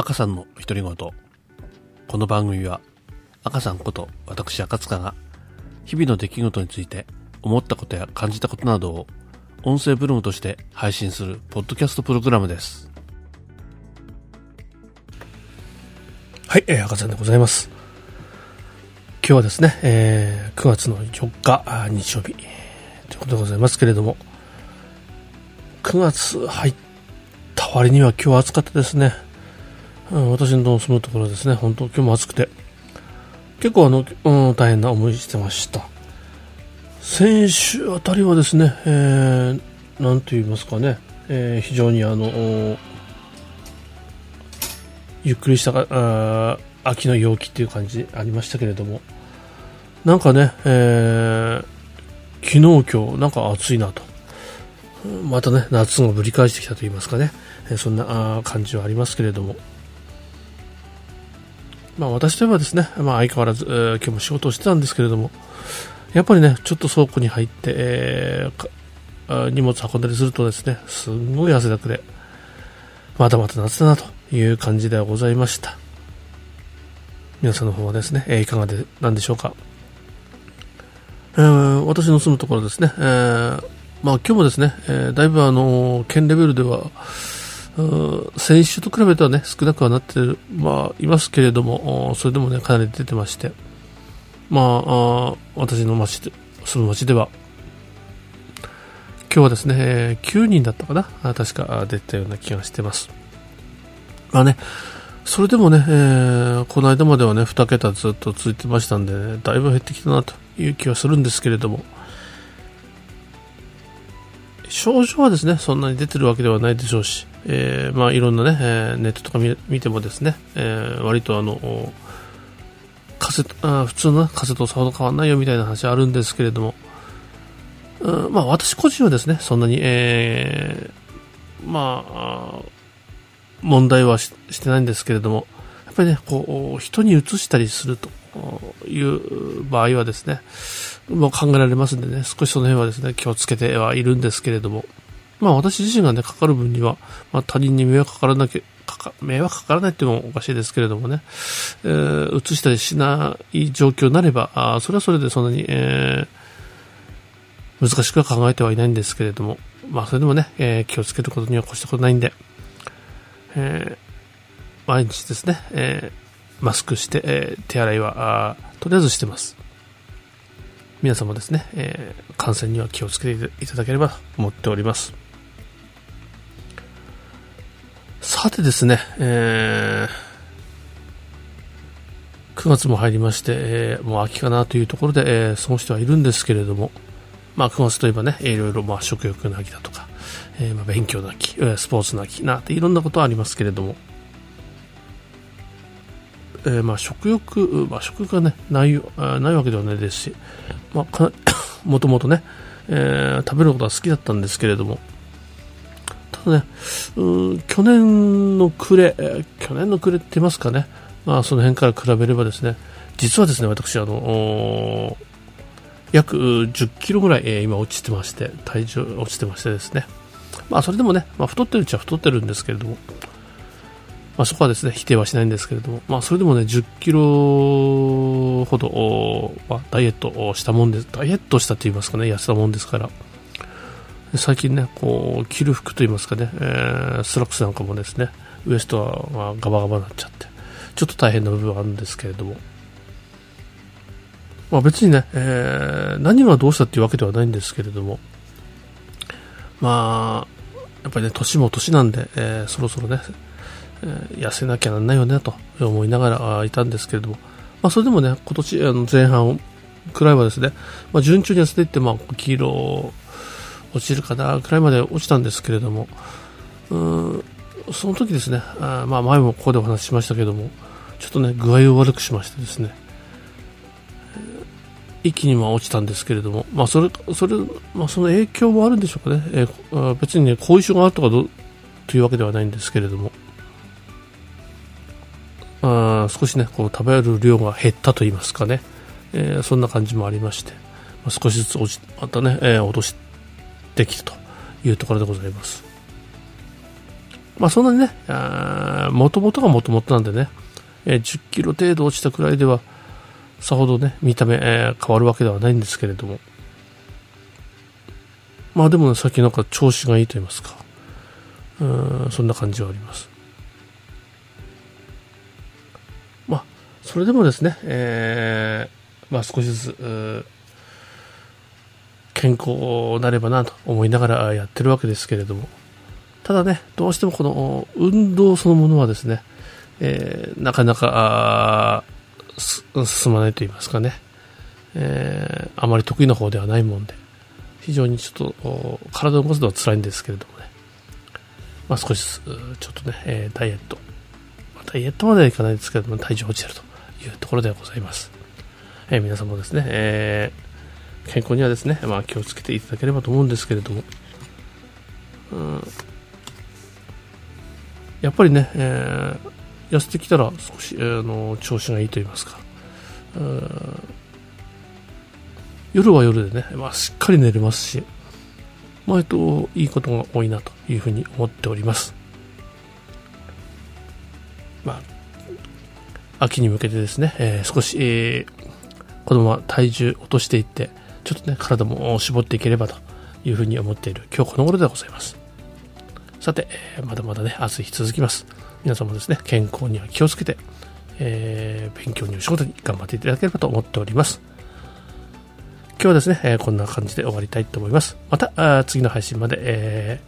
赤さんの独り言。この番組は、赤さんこと私赤塚が、日々の出来事について思ったことや感じたことなどを、音声ブログとして配信するポッドキャストプログラムです。はい、えー、赤さんでございます。今日はですね、えー、9月の4日、日曜日、ということでございますけれども、9月入った割には今日は暑かったですね。うん、私の住むところですね、本当今日も暑くて、結構あの、うん、大変な思いしてました。先週あたりはですね、えー、なんと言いますかね、えー、非常にあの、ゆっくりしたあ秋の陽気っていう感じありましたけれども、なんかね、えー、昨日今日なんか暑いなと。またね、夏がぶり返してきたと言いますかね、えー、そんな感じはありますけれども、まあ、私といえばですね、まあ、相変わらず、えー、今日も仕事をしてたんですけれども、やっぱりね、ちょっと倉庫に入って、えー、荷物運んだりするとですね、すんごい汗だくで、まだまだ夏だなという感じではございました。皆さんの方はですね、えー、いかがで、なんでしょうか。えー、私の住むところですね、えー、まあ今日もですね、えー、だいぶあの、県レベルでは、先週と比べてはね、少なくはなってる、まあ、いますけれども、それでもね、かなり出てまして、まあ、あ私の町で、住む町では、今日はですね、9人だったかな確か出たような気がしてます。まあね、それでもね、えー、この間まではね、2桁ずっと続いてましたんで、ね、だいぶ減ってきたなという気はするんですけれども、症状はですね、そんなに出てるわけではないでしょうし、えー、まあ、いろんなね、えー、ネットとか見てもですね、えー、割とあの、カセあ普通のカセットとさほど変わらないよみたいな話あるんですけれども、うん、まあ私個人はですね、そんなに、えー、まあ、問題はしてないんですけれども、やっぱりね、こう、人に移したりするという場合はですね、もう考えられますんでね、少しその辺はですね、気をつけてはいるんですけれども、まあ私自身がね、かかる分には、まあ他人に迷惑かからなきゃ、迷惑かからないっていうのもおかしいですけれどもね、えー、移したりしない状況になれば、あそれはそれでそんなに、えー、難しくは考えてはいないんですけれども、まあそれでもね、えー、気をつけることには越したことないんで、えー、毎日ですね、えー、マスクして、えー、手洗いは、とりあえずしてます。皆様ですね、えー、感染には気をつけていただければと思っております。さてですね、えー、9月も入りまして、えー、もう秋かなというところで、えー、過ごしてはいるんですけれども、まあ9月といえばね、いろいろまあ食欲の秋だとか、えー、まあ勉強の秋、スポーツの秋なっていろんなことはありますけれども、えー、まあ食欲、まあ、食欲がねないないわけではないですし、まあ、もともとね、えー、食べることは好きだったんですけれども、ただね、うん去年の暮れ、えー、去年の暮れって言いますかね、まあ、その辺から比べればですね、実はですね、私、あの約10キロぐらい、えー、今落ちてまして、体重落ちてましてですね、まあ、それでもね、まあ、太ってるうちは太ってるんですけれども、まあ、そこはですね、否定はしないんですけれども、まあ、それでもね、10キロほど、まあ、ダイエットをしたもんです、ダイエットしたと言いますかね、痩せたもんですから、最近ね、こう、着る服と言いますかね、えー、スラックスなんかもですね、ウエストは、まあ、ガバガバになっちゃって、ちょっと大変な部分はあるんですけれども、まあ、別にね、えー、何がどうしたっていうわけではないんですけれども、まあ、やっぱりね、年も年なんで、えー、そろそろね、えー、痩せなきゃなんないよねと思いながらいたんですけれども、まあ、それでもね、今年あの前半くらいはですね、まあ、順調に痩せていって、まあ、5キロ落ちるかなくらいまで落ちたんですけれども、うんその時ですね、あまあ、前もここでお話ししましたけども、ちょっとね、具合を悪くしましてですね、一気には落ちたんですけれども、まあ、それ、それ、まあ、その影響もあるんでしょうかね。えー、別にね、後遺症があるとかどというわけではないんですけれども、あ少しね、こう食べる量が減ったと言いますかね、えー、そんな感じもありまして、まあ、少しずつ落ち、またね、えー、落としてきたというところでございます。まあそんなにね、もともとがもともとなんでね、えー、10キロ程度落ちたくらいでは、さほどね、見た目、えー、変わるわけではないんですけれども。まあでもね、さっきなんか調子がいいと言いますか、うん、そんな感じはあります。まあ、それでもですね、えー、まあ少しずつ、健康なればなと思いながらやってるわけですけれども、ただね、どうしてもこの運動そのものはですね、えー、なかなか進まないと言いますかね、えー、あまり得意な方ではないもんで、非常にちょっと体を動かすのは辛いんですけれどもね、まあ、少しずつちょっとね、え、ダイエット、ま、ダイエットまではいかないですけども、体重落ちてるというところではございます。え、皆さんもですね、えー、健康にはですね、まあ、気をつけていただければと思うんですけれども、うん、やっぱりね、えー、痩せてきたら少し、えー、の調子がいいと言いますか、夜は夜でね、まあ、しっかり寝れますし、まあ、と、いいことが多いなというふうに思っております。まあ、秋に向けてですね、えー、少し、えー、このまま体重落としていって、ちょっとね、体も絞っていければというふうに思っている今日この頃でございます。さて、まだまだね、暑い日続きます。皆さんもですね、健康には気をつけて、えー、勉強にお仕事に頑張っていただければと思っております。今日はですね、えー、こんな感じで終わりたいと思います。また、次の配信まで、え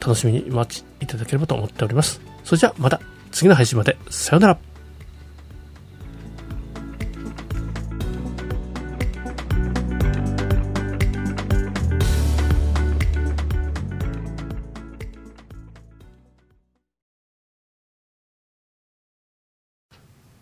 ー、楽しみに待ちいただければと思っております。それじゃあ、また次の配信まで。さようなら。